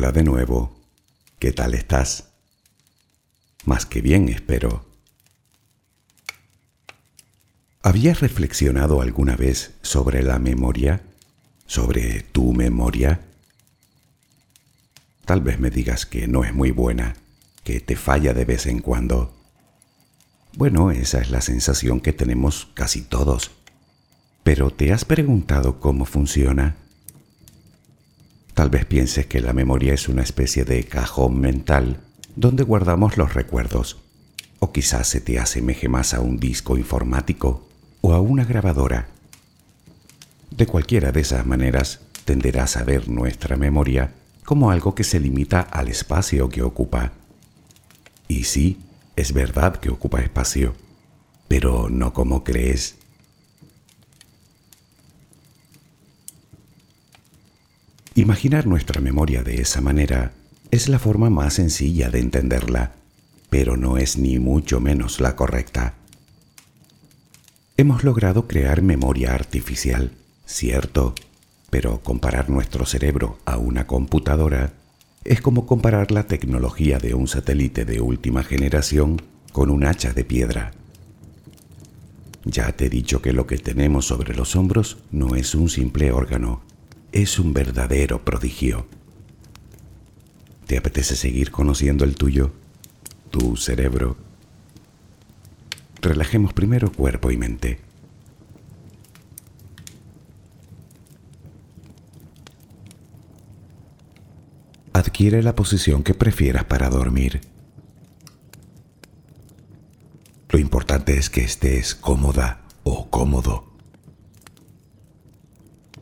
Hola de nuevo. ¿Qué tal estás? Más que bien, espero. ¿Habías reflexionado alguna vez sobre la memoria? ¿Sobre tu memoria? Tal vez me digas que no es muy buena, que te falla de vez en cuando. Bueno, esa es la sensación que tenemos casi todos. Pero ¿te has preguntado cómo funciona? Tal vez pienses que la memoria es una especie de cajón mental donde guardamos los recuerdos. O quizás se te asemeje más a un disco informático o a una grabadora. De cualquiera de esas maneras, tenderás a ver nuestra memoria como algo que se limita al espacio que ocupa. Y sí, es verdad que ocupa espacio, pero no como crees. Imaginar nuestra memoria de esa manera es la forma más sencilla de entenderla, pero no es ni mucho menos la correcta. Hemos logrado crear memoria artificial, cierto, pero comparar nuestro cerebro a una computadora es como comparar la tecnología de un satélite de última generación con un hacha de piedra. Ya te he dicho que lo que tenemos sobre los hombros no es un simple órgano, es un verdadero prodigio. ¿Te apetece seguir conociendo el tuyo? Tu cerebro. Relajemos primero cuerpo y mente. Adquiere la posición que prefieras para dormir. Lo importante es que estés cómoda o cómodo.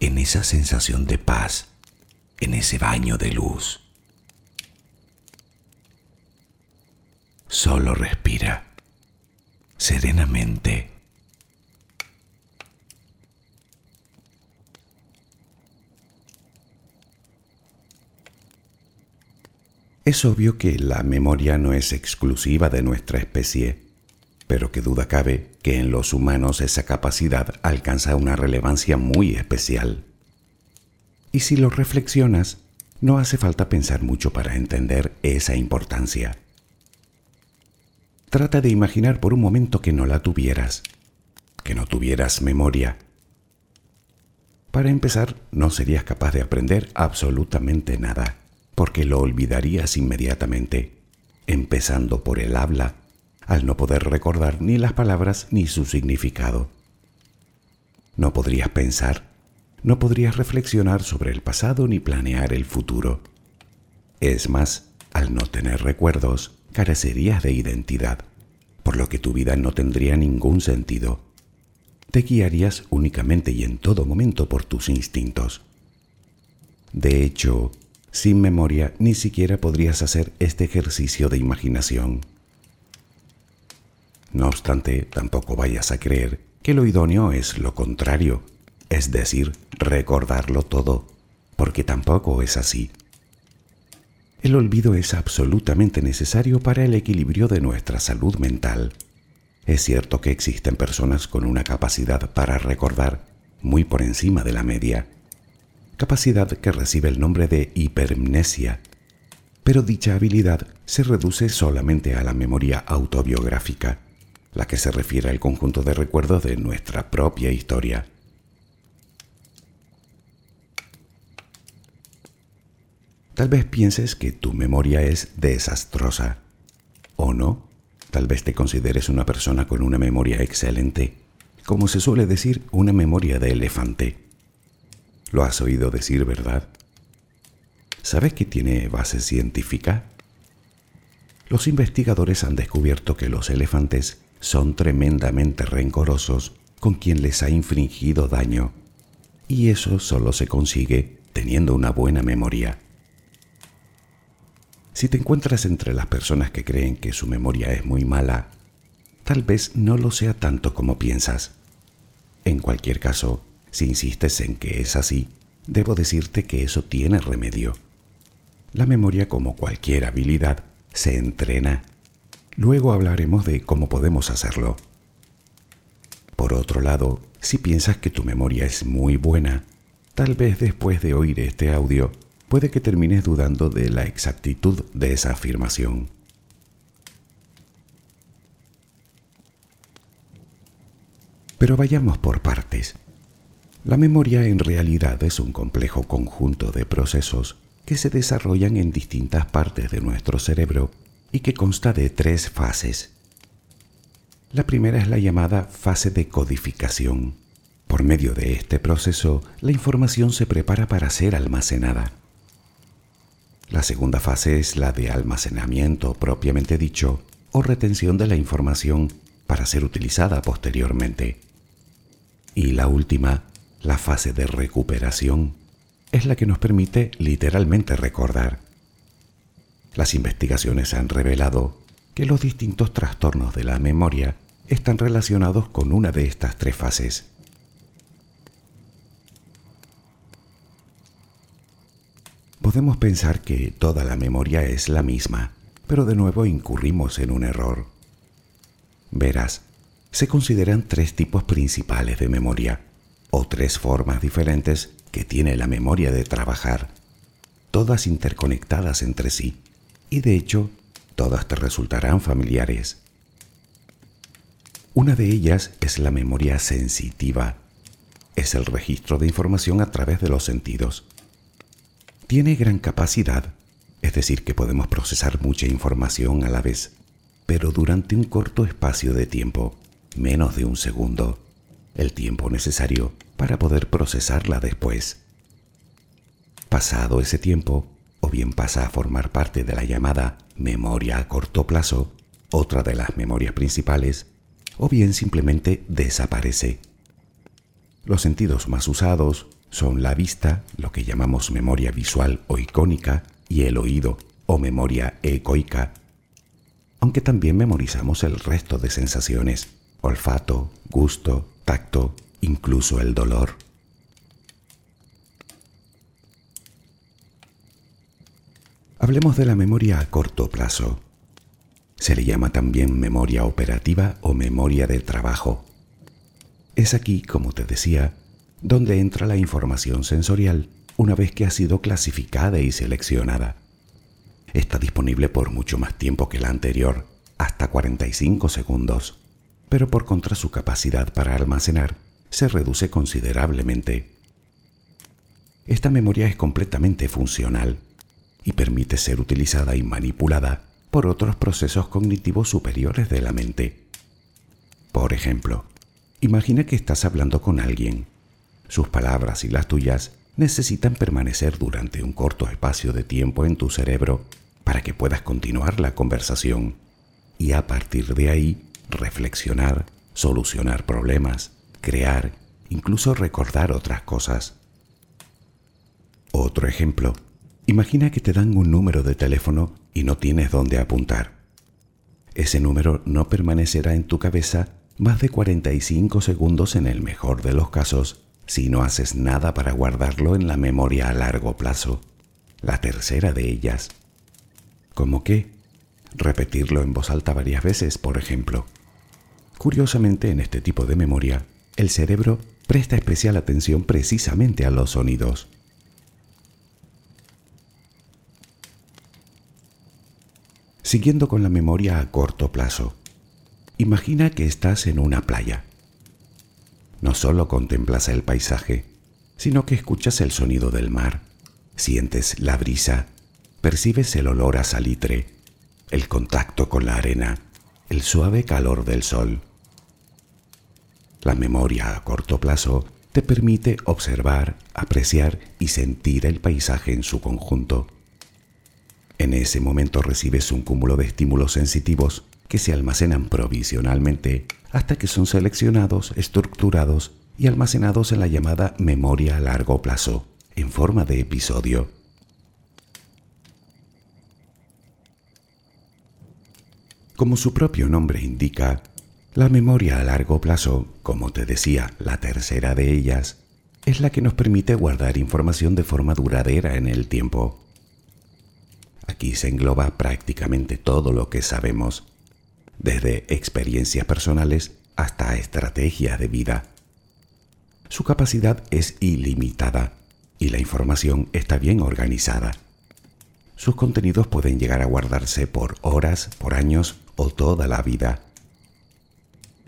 en esa sensación de paz, en ese baño de luz. Solo respira serenamente. Es obvio que la memoria no es exclusiva de nuestra especie, pero que duda cabe en los humanos esa capacidad alcanza una relevancia muy especial. Y si lo reflexionas, no hace falta pensar mucho para entender esa importancia. Trata de imaginar por un momento que no la tuvieras, que no tuvieras memoria. Para empezar, no serías capaz de aprender absolutamente nada, porque lo olvidarías inmediatamente, empezando por el habla, al no poder recordar ni las palabras ni su significado. No podrías pensar, no podrías reflexionar sobre el pasado ni planear el futuro. Es más, al no tener recuerdos, carecerías de identidad, por lo que tu vida no tendría ningún sentido. Te guiarías únicamente y en todo momento por tus instintos. De hecho, sin memoria ni siquiera podrías hacer este ejercicio de imaginación. No obstante, tampoco vayas a creer que lo idóneo es lo contrario, es decir, recordarlo todo, porque tampoco es así. El olvido es absolutamente necesario para el equilibrio de nuestra salud mental. Es cierto que existen personas con una capacidad para recordar muy por encima de la media, capacidad que recibe el nombre de hipermnesia, pero dicha habilidad se reduce solamente a la memoria autobiográfica, la que se refiere al conjunto de recuerdos de nuestra propia historia. Tal vez pienses que tu memoria es desastrosa. ¿O no? Tal vez te consideres una persona con una memoria excelente. Como se suele decir, una memoria de elefante. Lo has oído decir, ¿verdad? ¿Sabes que tiene base científica? Los investigadores han descubierto que los elefantes son tremendamente rencorosos con quien les ha infringido daño, y eso solo se consigue teniendo una buena memoria. Si te encuentras entre las personas que creen que su memoria es muy mala, tal vez no lo sea tanto como piensas. En cualquier caso, si insistes en que es así, debo decirte que eso tiene remedio. La memoria, como cualquier habilidad, se entrena. Luego hablaremos de cómo podemos hacerlo. Por otro lado, si piensas que tu memoria es muy buena, tal vez después de oír este audio puede que termines dudando de la exactitud de esa afirmación. Pero vayamos por partes. La memoria en realidad es un complejo conjunto de procesos que se desarrollan en distintas partes de nuestro cerebro y que consta de tres fases. La primera es la llamada fase de codificación. Por medio de este proceso, la información se prepara para ser almacenada. La segunda fase es la de almacenamiento propiamente dicho o retención de la información para ser utilizada posteriormente. Y la última, la fase de recuperación, es la que nos permite literalmente recordar. Las investigaciones han revelado que los distintos trastornos de la memoria están relacionados con una de estas tres fases. Podemos pensar que toda la memoria es la misma, pero de nuevo incurrimos en un error. Verás, se consideran tres tipos principales de memoria, o tres formas diferentes que tiene la memoria de trabajar, todas interconectadas entre sí, y de hecho, todas te resultarán familiares. Una de ellas es la memoria sensitiva. Es el registro de información a través de los sentidos. Tiene gran capacidad, es decir, que podemos procesar mucha información a la vez, pero durante un corto espacio de tiempo, menos de un segundo, el tiempo necesario para poder procesarla después. Pasado ese tiempo, o bien pasa a formar parte de la llamada memoria a corto plazo, otra de las memorias principales, o bien simplemente desaparece. Los sentidos más usados son la vista, lo que llamamos memoria visual o icónica, y el oído o memoria ecoica, aunque también memorizamos el resto de sensaciones, olfato, gusto, tacto, incluso el dolor. Hablemos de la memoria a corto plazo. Se le llama también memoria operativa o memoria de trabajo. Es aquí, como te decía, donde entra la información sensorial una vez que ha sido clasificada y seleccionada. Está disponible por mucho más tiempo que la anterior, hasta 45 segundos, pero por contra su capacidad para almacenar se reduce considerablemente. Esta memoria es completamente funcional y permite ser utilizada y manipulada por otros procesos cognitivos superiores de la mente. Por ejemplo, imagina que estás hablando con alguien. Sus palabras y las tuyas necesitan permanecer durante un corto espacio de tiempo en tu cerebro para que puedas continuar la conversación y a partir de ahí reflexionar, solucionar problemas, crear, incluso recordar otras cosas. Otro ejemplo, imagina que te dan un número de teléfono y no tienes dónde apuntar. Ese número no permanecerá en tu cabeza más de 45 segundos en el mejor de los casos si no haces nada para guardarlo en la memoria a largo plazo. La tercera de ellas. ¿Cómo qué? Repetirlo en voz alta varias veces, por ejemplo. Curiosamente, en este tipo de memoria, el cerebro presta especial atención precisamente a los sonidos. Siguiendo con la memoria a corto plazo, imagina que estás en una playa no solo contemplas el paisaje, sino que escuchas el sonido del mar, sientes la brisa, percibes el olor a salitre, el contacto con la arena, el suave calor del sol. La memoria a corto plazo te permite observar, apreciar y sentir el paisaje en su conjunto. En ese momento recibes un cúmulo de estímulos sensitivos que se almacenan provisionalmente hasta que son seleccionados, estructurados y almacenados en la llamada memoria a largo plazo, en forma de episodio. Como su propio nombre indica, la memoria a largo plazo, como te decía, la tercera de ellas, es la que nos permite guardar información de forma duradera en el tiempo. Aquí se engloba prácticamente todo lo que sabemos desde experiencias personales hasta estrategias de vida. Su capacidad es ilimitada y la información está bien organizada. Sus contenidos pueden llegar a guardarse por horas, por años o toda la vida.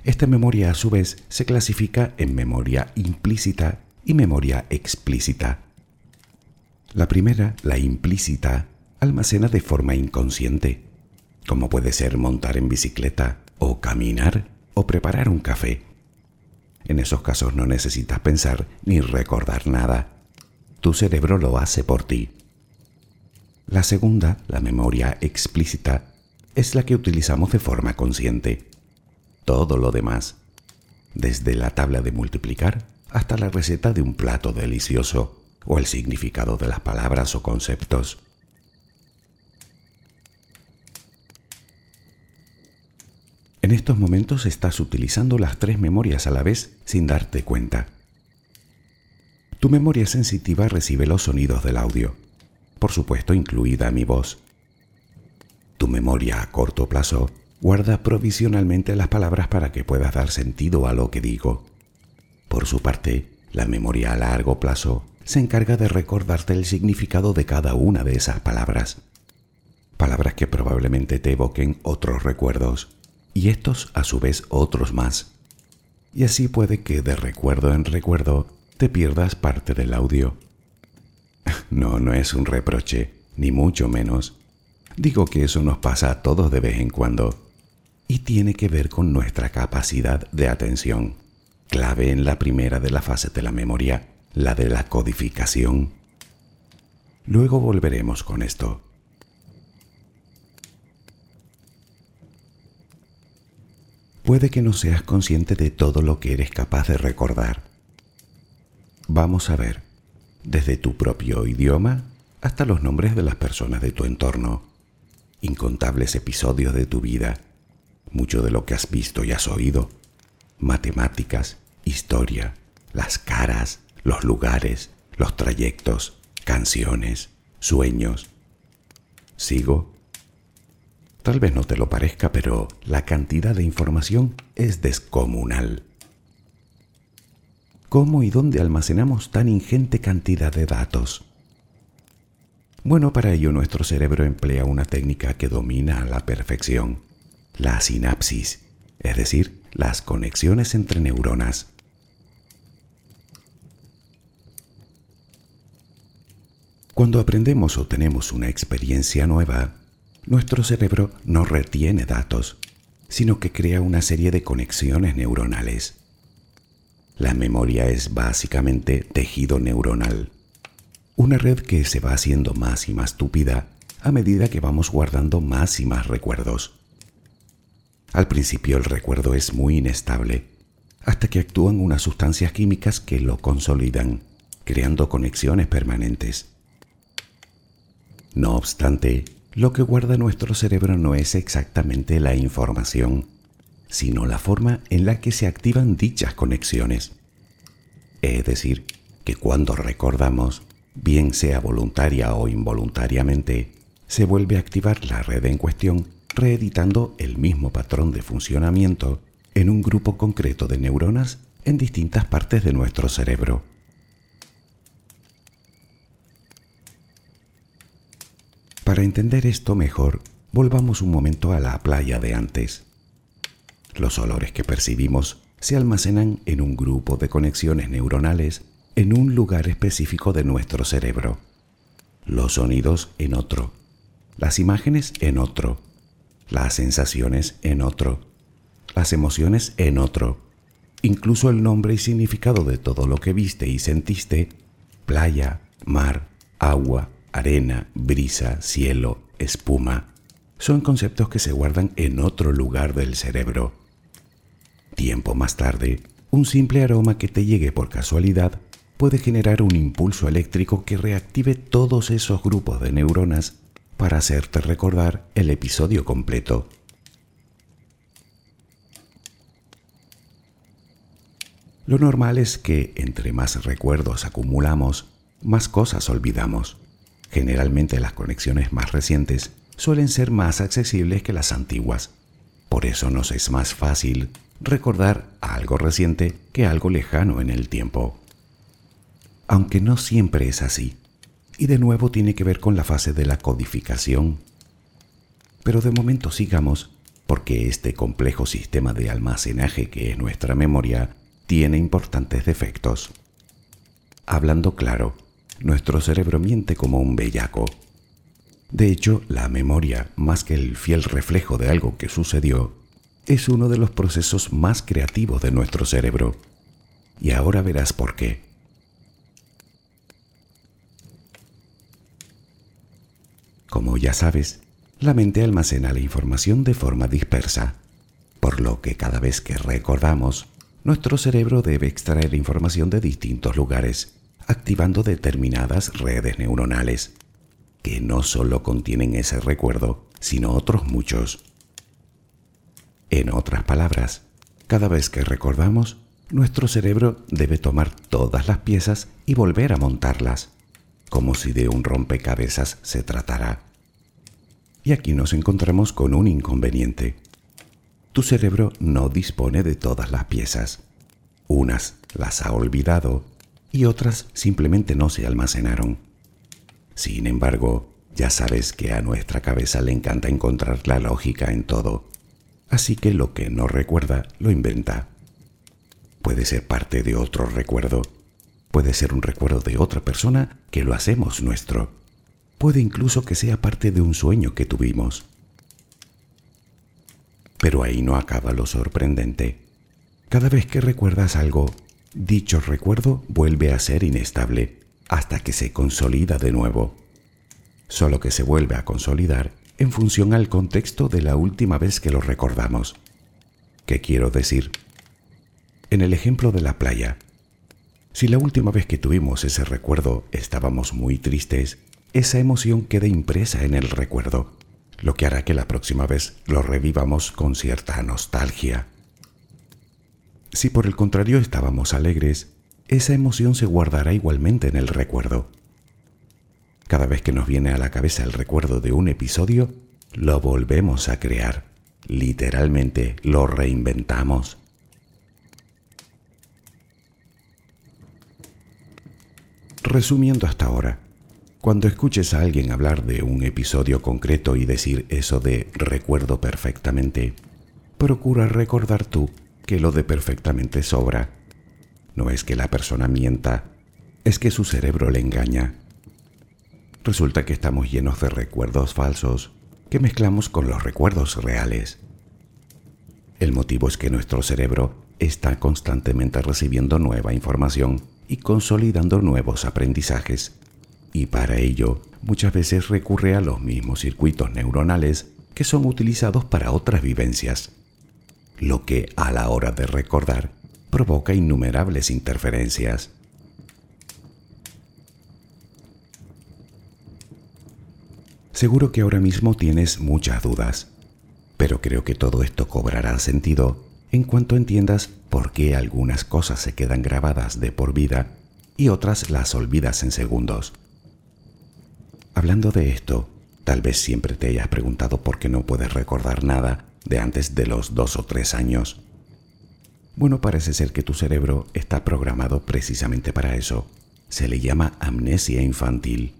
Esta memoria a su vez se clasifica en memoria implícita y memoria explícita. La primera, la implícita, almacena de forma inconsciente como puede ser montar en bicicleta o caminar o preparar un café. En esos casos no necesitas pensar ni recordar nada. Tu cerebro lo hace por ti. La segunda, la memoria explícita, es la que utilizamos de forma consciente. Todo lo demás, desde la tabla de multiplicar hasta la receta de un plato delicioso o el significado de las palabras o conceptos, En estos momentos estás utilizando las tres memorias a la vez sin darte cuenta. Tu memoria sensitiva recibe los sonidos del audio, por supuesto incluida mi voz. Tu memoria a corto plazo guarda provisionalmente las palabras para que puedas dar sentido a lo que digo. Por su parte, la memoria a largo plazo se encarga de recordarte el significado de cada una de esas palabras. Palabras que probablemente te evoquen otros recuerdos y estos a su vez otros más. Y así puede que de recuerdo en recuerdo te pierdas parte del audio. No, no es un reproche, ni mucho menos. Digo que eso nos pasa a todos de vez en cuando y tiene que ver con nuestra capacidad de atención, clave en la primera de las fases de la memoria, la de la codificación. Luego volveremos con esto. Puede que no seas consciente de todo lo que eres capaz de recordar. Vamos a ver, desde tu propio idioma hasta los nombres de las personas de tu entorno, incontables episodios de tu vida, mucho de lo que has visto y has oído, matemáticas, historia, las caras, los lugares, los trayectos, canciones, sueños. ¿Sigo? Tal vez no te lo parezca, pero la cantidad de información es descomunal. ¿Cómo y dónde almacenamos tan ingente cantidad de datos? Bueno, para ello nuestro cerebro emplea una técnica que domina a la perfección, la sinapsis, es decir, las conexiones entre neuronas. Cuando aprendemos o tenemos una experiencia nueva, nuestro cerebro no retiene datos, sino que crea una serie de conexiones neuronales. La memoria es básicamente tejido neuronal, una red que se va haciendo más y más túpida a medida que vamos guardando más y más recuerdos. Al principio el recuerdo es muy inestable, hasta que actúan unas sustancias químicas que lo consolidan, creando conexiones permanentes. No obstante, lo que guarda nuestro cerebro no es exactamente la información, sino la forma en la que se activan dichas conexiones. Es decir, que cuando recordamos, bien sea voluntaria o involuntariamente, se vuelve a activar la red en cuestión, reeditando el mismo patrón de funcionamiento en un grupo concreto de neuronas en distintas partes de nuestro cerebro. Para entender esto mejor, volvamos un momento a la playa de antes. Los olores que percibimos se almacenan en un grupo de conexiones neuronales en un lugar específico de nuestro cerebro. Los sonidos en otro. Las imágenes en otro. Las sensaciones en otro. Las emociones en otro. Incluso el nombre y significado de todo lo que viste y sentiste, playa, mar, agua, arena, brisa, cielo, espuma, son conceptos que se guardan en otro lugar del cerebro. Tiempo más tarde, un simple aroma que te llegue por casualidad puede generar un impulso eléctrico que reactive todos esos grupos de neuronas para hacerte recordar el episodio completo. Lo normal es que entre más recuerdos acumulamos, más cosas olvidamos. Generalmente las conexiones más recientes suelen ser más accesibles que las antiguas. Por eso nos es más fácil recordar algo reciente que algo lejano en el tiempo. Aunque no siempre es así. Y de nuevo tiene que ver con la fase de la codificación. Pero de momento sigamos porque este complejo sistema de almacenaje que es nuestra memoria tiene importantes defectos. Hablando claro, nuestro cerebro miente como un bellaco. De hecho, la memoria, más que el fiel reflejo de algo que sucedió, es uno de los procesos más creativos de nuestro cerebro. Y ahora verás por qué. Como ya sabes, la mente almacena la información de forma dispersa, por lo que cada vez que recordamos, nuestro cerebro debe extraer información de distintos lugares activando determinadas redes neuronales, que no solo contienen ese recuerdo, sino otros muchos. En otras palabras, cada vez que recordamos, nuestro cerebro debe tomar todas las piezas y volver a montarlas, como si de un rompecabezas se tratara. Y aquí nos encontramos con un inconveniente. Tu cerebro no dispone de todas las piezas. Unas las ha olvidado y otras simplemente no se almacenaron. Sin embargo, ya sabes que a nuestra cabeza le encanta encontrar la lógica en todo, así que lo que no recuerda lo inventa. Puede ser parte de otro recuerdo, puede ser un recuerdo de otra persona que lo hacemos nuestro, puede incluso que sea parte de un sueño que tuvimos. Pero ahí no acaba lo sorprendente. Cada vez que recuerdas algo, dicho recuerdo vuelve a ser inestable hasta que se consolida de nuevo. Solo que se vuelve a consolidar en función al contexto de la última vez que lo recordamos. ¿Qué quiero decir? En el ejemplo de la playa, si la última vez que tuvimos ese recuerdo estábamos muy tristes, esa emoción queda impresa en el recuerdo, lo que hará que la próxima vez lo revivamos con cierta nostalgia. Si por el contrario estábamos alegres, esa emoción se guardará igualmente en el recuerdo. Cada vez que nos viene a la cabeza el recuerdo de un episodio, lo volvemos a crear. Literalmente lo reinventamos. Resumiendo hasta ahora, cuando escuches a alguien hablar de un episodio concreto y decir eso de recuerdo perfectamente, procura recordar tú que lo de perfectamente sobra. No es que la persona mienta, es que su cerebro le engaña. Resulta que estamos llenos de recuerdos falsos que mezclamos con los recuerdos reales. El motivo es que nuestro cerebro está constantemente recibiendo nueva información y consolidando nuevos aprendizajes. Y para ello, muchas veces recurre a los mismos circuitos neuronales que son utilizados para otras vivencias lo que a la hora de recordar provoca innumerables interferencias. Seguro que ahora mismo tienes muchas dudas, pero creo que todo esto cobrará sentido en cuanto entiendas por qué algunas cosas se quedan grabadas de por vida y otras las olvidas en segundos. Hablando de esto, tal vez siempre te hayas preguntado por qué no puedes recordar nada de antes de los dos o tres años. Bueno, parece ser que tu cerebro está programado precisamente para eso. Se le llama amnesia infantil.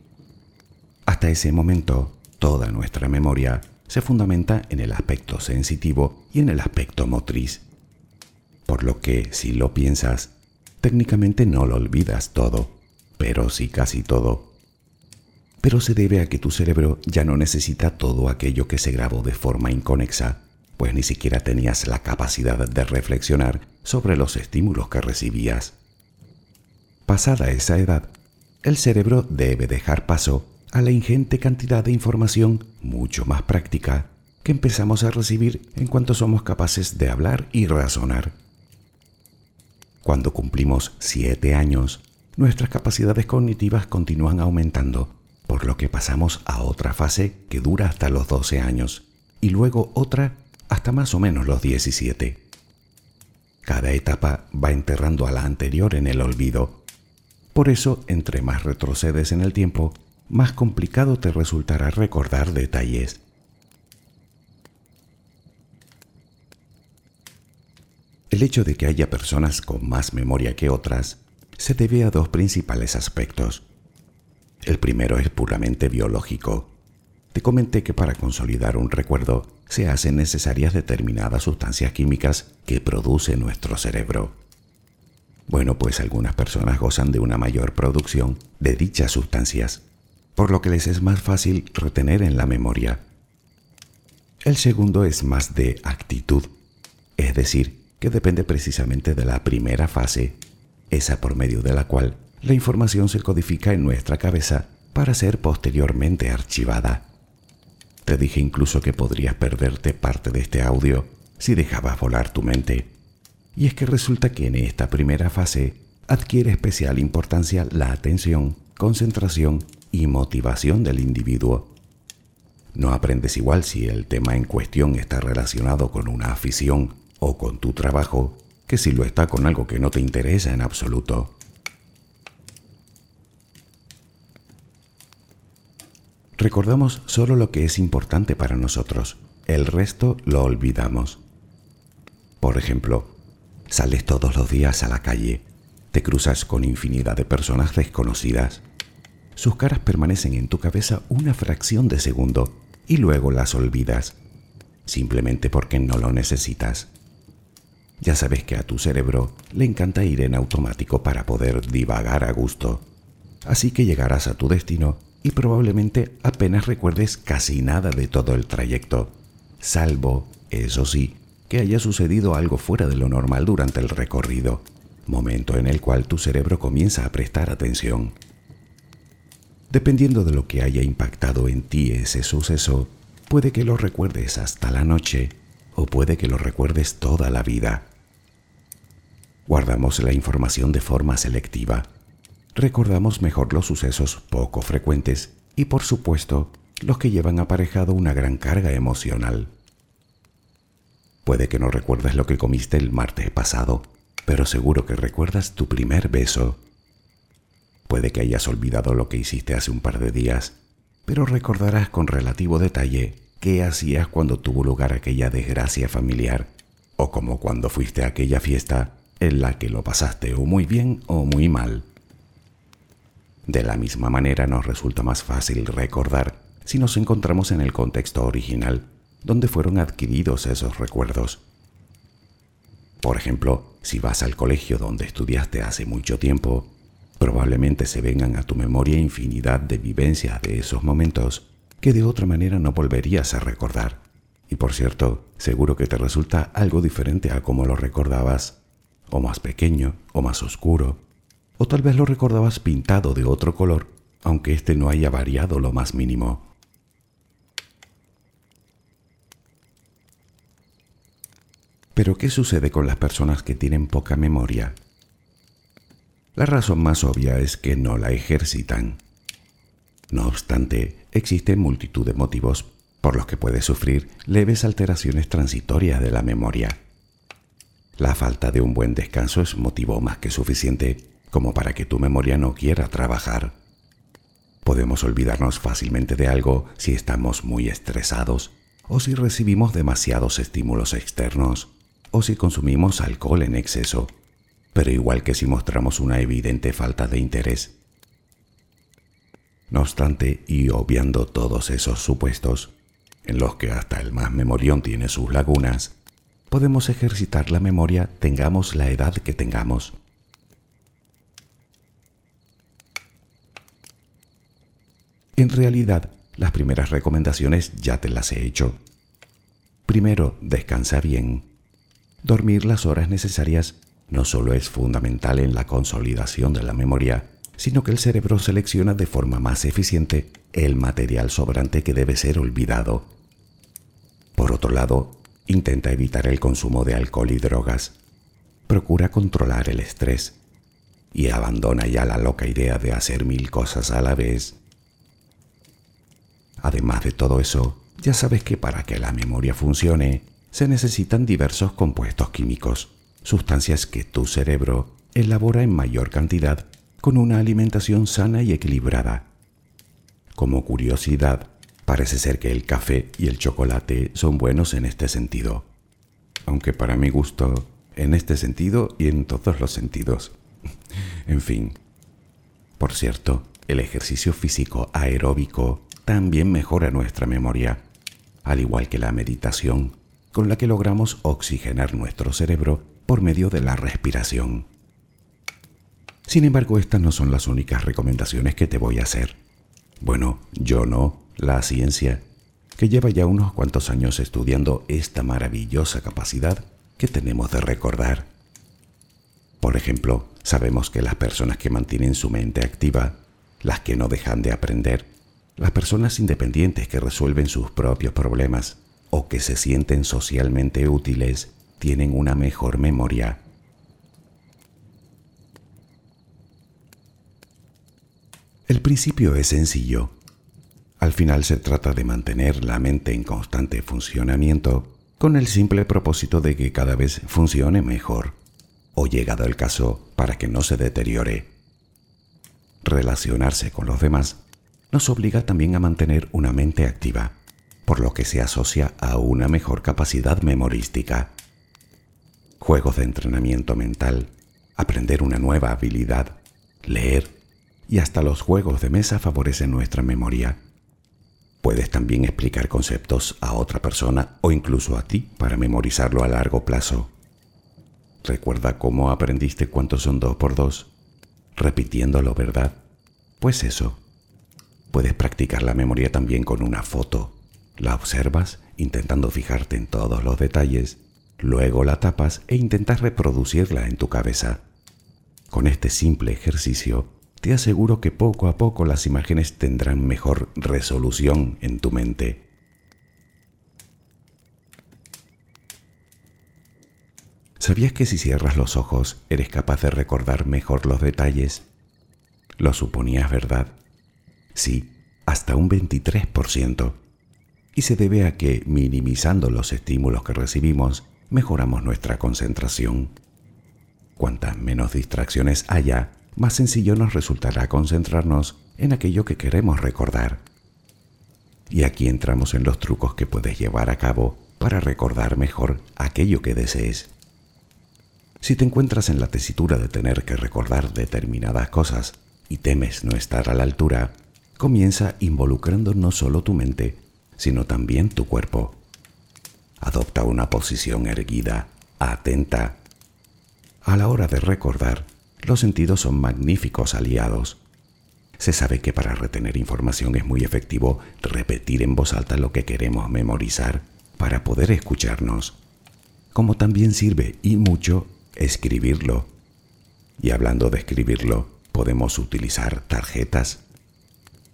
Hasta ese momento, toda nuestra memoria se fundamenta en el aspecto sensitivo y en el aspecto motriz. Por lo que, si lo piensas, técnicamente no lo olvidas todo, pero sí casi todo. Pero se debe a que tu cerebro ya no necesita todo aquello que se grabó de forma inconexa pues ni siquiera tenías la capacidad de reflexionar sobre los estímulos que recibías. Pasada esa edad, el cerebro debe dejar paso a la ingente cantidad de información mucho más práctica que empezamos a recibir en cuanto somos capaces de hablar y razonar. Cuando cumplimos siete años, nuestras capacidades cognitivas continúan aumentando, por lo que pasamos a otra fase que dura hasta los 12 años y luego otra hasta más o menos los 17. Cada etapa va enterrando a la anterior en el olvido. Por eso, entre más retrocedes en el tiempo, más complicado te resultará recordar detalles. El hecho de que haya personas con más memoria que otras se debe a dos principales aspectos. El primero es puramente biológico. Te comenté que para consolidar un recuerdo se hacen necesarias determinadas sustancias químicas que produce nuestro cerebro. Bueno, pues algunas personas gozan de una mayor producción de dichas sustancias, por lo que les es más fácil retener en la memoria. El segundo es más de actitud, es decir, que depende precisamente de la primera fase, esa por medio de la cual la información se codifica en nuestra cabeza para ser posteriormente archivada. Te dije incluso que podrías perderte parte de este audio si dejabas volar tu mente. Y es que resulta que en esta primera fase adquiere especial importancia la atención, concentración y motivación del individuo. No aprendes igual si el tema en cuestión está relacionado con una afición o con tu trabajo que si lo está con algo que no te interesa en absoluto. Recordamos solo lo que es importante para nosotros, el resto lo olvidamos. Por ejemplo, sales todos los días a la calle, te cruzas con infinidad de personas desconocidas. Sus caras permanecen en tu cabeza una fracción de segundo y luego las olvidas, simplemente porque no lo necesitas. Ya sabes que a tu cerebro le encanta ir en automático para poder divagar a gusto. Así que llegarás a tu destino y probablemente apenas recuerdes casi nada de todo el trayecto, salvo, eso sí, que haya sucedido algo fuera de lo normal durante el recorrido, momento en el cual tu cerebro comienza a prestar atención. Dependiendo de lo que haya impactado en ti ese suceso, puede que lo recuerdes hasta la noche o puede que lo recuerdes toda la vida. Guardamos la información de forma selectiva recordamos mejor los sucesos poco frecuentes y por supuesto los que llevan aparejado una gran carga emocional. Puede que no recuerdes lo que comiste el martes pasado, pero seguro que recuerdas tu primer beso. Puede que hayas olvidado lo que hiciste hace un par de días, pero recordarás con relativo detalle qué hacías cuando tuvo lugar aquella desgracia familiar, o como cuando fuiste a aquella fiesta en la que lo pasaste o muy bien o muy mal. De la misma manera nos resulta más fácil recordar si nos encontramos en el contexto original donde fueron adquiridos esos recuerdos. Por ejemplo, si vas al colegio donde estudiaste hace mucho tiempo, probablemente se vengan a tu memoria infinidad de vivencias de esos momentos que de otra manera no volverías a recordar. Y por cierto, seguro que te resulta algo diferente a como lo recordabas, o más pequeño, o más oscuro, o tal vez lo recordabas pintado de otro color, aunque éste no haya variado lo más mínimo. Pero ¿qué sucede con las personas que tienen poca memoria? La razón más obvia es que no la ejercitan. No obstante, existen multitud de motivos por los que puedes sufrir leves alteraciones transitorias de la memoria. La falta de un buen descanso es motivo más que suficiente como para que tu memoria no quiera trabajar. Podemos olvidarnos fácilmente de algo si estamos muy estresados o si recibimos demasiados estímulos externos o si consumimos alcohol en exceso, pero igual que si mostramos una evidente falta de interés. No obstante, y obviando todos esos supuestos, en los que hasta el más memorión tiene sus lagunas, podemos ejercitar la memoria tengamos la edad que tengamos. En realidad, las primeras recomendaciones ya te las he hecho. Primero, descansa bien. Dormir las horas necesarias no solo es fundamental en la consolidación de la memoria, sino que el cerebro selecciona de forma más eficiente el material sobrante que debe ser olvidado. Por otro lado, intenta evitar el consumo de alcohol y drogas. Procura controlar el estrés y abandona ya la loca idea de hacer mil cosas a la vez Además de todo eso, ya sabes que para que la memoria funcione, se necesitan diversos compuestos químicos, sustancias que tu cerebro elabora en mayor cantidad con una alimentación sana y equilibrada. Como curiosidad, parece ser que el café y el chocolate son buenos en este sentido. Aunque para mi gusto, en este sentido y en todos los sentidos. en fin. Por cierto, el ejercicio físico aeróbico también mejora nuestra memoria, al igual que la meditación, con la que logramos oxigenar nuestro cerebro por medio de la respiración. Sin embargo, estas no son las únicas recomendaciones que te voy a hacer. Bueno, yo no, la ciencia, que lleva ya unos cuantos años estudiando esta maravillosa capacidad que tenemos de recordar. Por ejemplo, sabemos que las personas que mantienen su mente activa, las que no dejan de aprender, las personas independientes que resuelven sus propios problemas o que se sienten socialmente útiles tienen una mejor memoria. El principio es sencillo. Al final se trata de mantener la mente en constante funcionamiento con el simple propósito de que cada vez funcione mejor, o llegado el caso, para que no se deteriore. Relacionarse con los demás nos obliga también a mantener una mente activa, por lo que se asocia a una mejor capacidad memorística. Juegos de entrenamiento mental, aprender una nueva habilidad, leer y hasta los juegos de mesa favorecen nuestra memoria. Puedes también explicar conceptos a otra persona o incluso a ti para memorizarlo a largo plazo. ¿Recuerda cómo aprendiste cuántos son dos por dos? Repitiéndolo, ¿verdad? Pues eso. Puedes practicar la memoria también con una foto. La observas intentando fijarte en todos los detalles, luego la tapas e intentas reproducirla en tu cabeza. Con este simple ejercicio, te aseguro que poco a poco las imágenes tendrán mejor resolución en tu mente. ¿Sabías que si cierras los ojos eres capaz de recordar mejor los detalles? ¿Lo suponías verdad? Sí, hasta un 23%. Y se debe a que, minimizando los estímulos que recibimos, mejoramos nuestra concentración. Cuantas menos distracciones haya, más sencillo nos resultará concentrarnos en aquello que queremos recordar. Y aquí entramos en los trucos que puedes llevar a cabo para recordar mejor aquello que desees. Si te encuentras en la tesitura de tener que recordar determinadas cosas y temes no estar a la altura, comienza involucrando no solo tu mente, sino también tu cuerpo. Adopta una posición erguida, atenta, a la hora de recordar, los sentidos son magníficos aliados. Se sabe que para retener información es muy efectivo repetir en voz alta lo que queremos memorizar para poder escucharnos, como también sirve y mucho escribirlo. Y hablando de escribirlo, podemos utilizar tarjetas.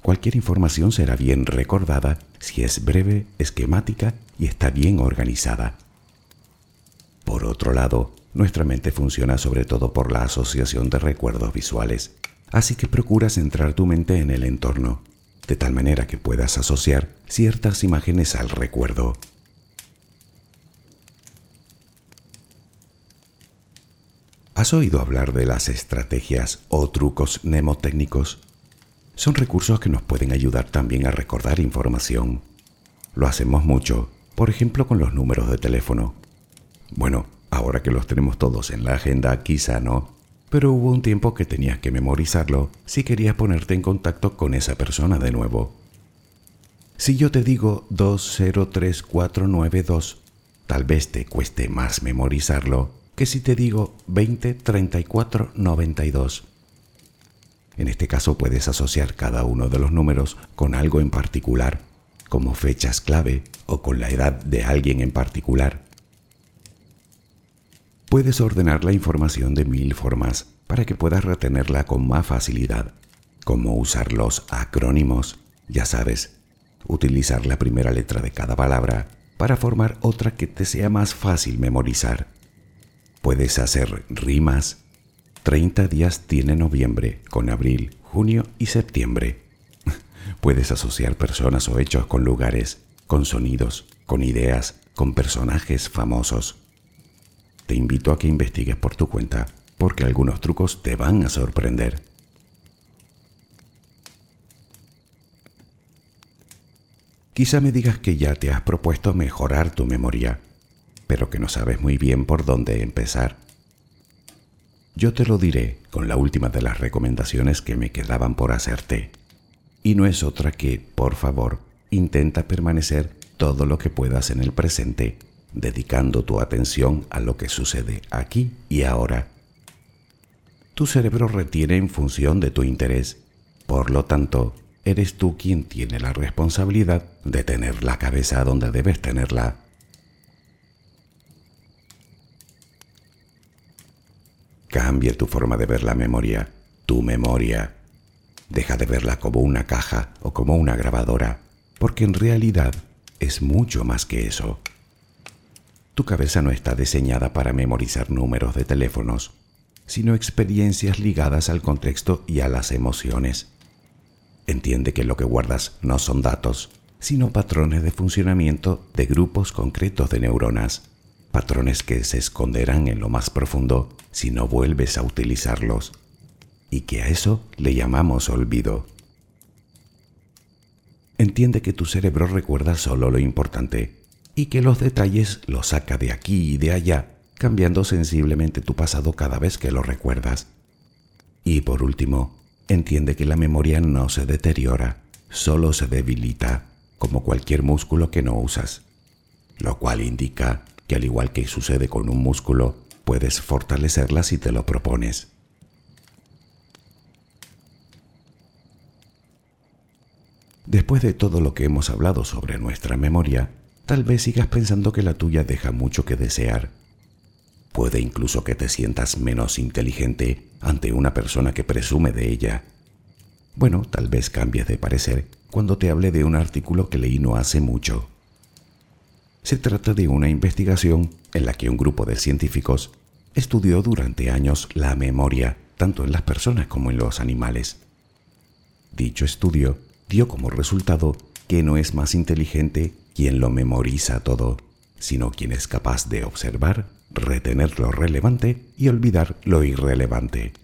Cualquier información será bien recordada si es breve, esquemática y está bien organizada. Por otro lado, nuestra mente funciona sobre todo por la asociación de recuerdos visuales, así que procura centrar tu mente en el entorno, de tal manera que puedas asociar ciertas imágenes al recuerdo. ¿Has oído hablar de las estrategias o trucos mnemotécnicos? Son recursos que nos pueden ayudar también a recordar información. Lo hacemos mucho, por ejemplo con los números de teléfono. Bueno, Ahora que los tenemos todos en la agenda, quizá no, pero hubo un tiempo que tenías que memorizarlo si querías ponerte en contacto con esa persona de nuevo. Si yo te digo 203492, tal vez te cueste más memorizarlo que si te digo 203492. En este caso puedes asociar cada uno de los números con algo en particular, como fechas clave o con la edad de alguien en particular. Puedes ordenar la información de mil formas para que puedas retenerla con más facilidad, como usar los acrónimos, ya sabes, utilizar la primera letra de cada palabra para formar otra que te sea más fácil memorizar. Puedes hacer rimas. 30 días tiene noviembre con abril, junio y septiembre. Puedes asociar personas o hechos con lugares, con sonidos, con ideas, con personajes famosos te invito a que investigues por tu cuenta, porque algunos trucos te van a sorprender. Quizá me digas que ya te has propuesto mejorar tu memoria, pero que no sabes muy bien por dónde empezar. Yo te lo diré con la última de las recomendaciones que me quedaban por hacerte. Y no es otra que, por favor, intenta permanecer todo lo que puedas en el presente dedicando tu atención a lo que sucede aquí y ahora. Tu cerebro retiene en función de tu interés, por lo tanto, eres tú quien tiene la responsabilidad de tener la cabeza donde debes tenerla. Cambia tu forma de ver la memoria, tu memoria. Deja de verla como una caja o como una grabadora, porque en realidad es mucho más que eso. Tu cabeza no está diseñada para memorizar números de teléfonos, sino experiencias ligadas al contexto y a las emociones. Entiende que lo que guardas no son datos, sino patrones de funcionamiento de grupos concretos de neuronas, patrones que se esconderán en lo más profundo si no vuelves a utilizarlos, y que a eso le llamamos olvido. entiende que tu cerebro recuerda solo lo importante y que los detalles los saca de aquí y de allá, cambiando sensiblemente tu pasado cada vez que lo recuerdas. Y por último, entiende que la memoria no se deteriora, solo se debilita, como cualquier músculo que no usas, lo cual indica que al igual que sucede con un músculo, puedes fortalecerla si te lo propones. Después de todo lo que hemos hablado sobre nuestra memoria, tal vez sigas pensando que la tuya deja mucho que desear. Puede incluso que te sientas menos inteligente ante una persona que presume de ella. Bueno, tal vez cambies de parecer cuando te hable de un artículo que leí no hace mucho. Se trata de una investigación en la que un grupo de científicos estudió durante años la memoria tanto en las personas como en los animales. Dicho estudio dio como resultado que no es más inteligente quien lo memoriza todo, sino quien es capaz de observar, retener lo relevante y olvidar lo irrelevante.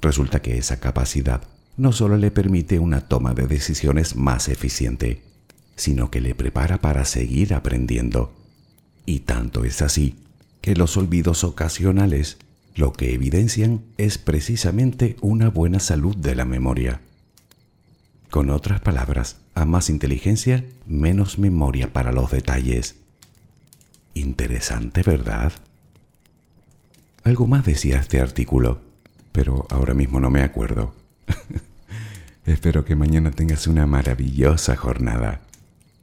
Resulta que esa capacidad no solo le permite una toma de decisiones más eficiente, sino que le prepara para seguir aprendiendo. Y tanto es así que los olvidos ocasionales lo que evidencian es precisamente una buena salud de la memoria. Con otras palabras, a más inteligencia, menos memoria para los detalles. Interesante, ¿verdad? Algo más decía este artículo, pero ahora mismo no me acuerdo. Espero que mañana tengas una maravillosa jornada.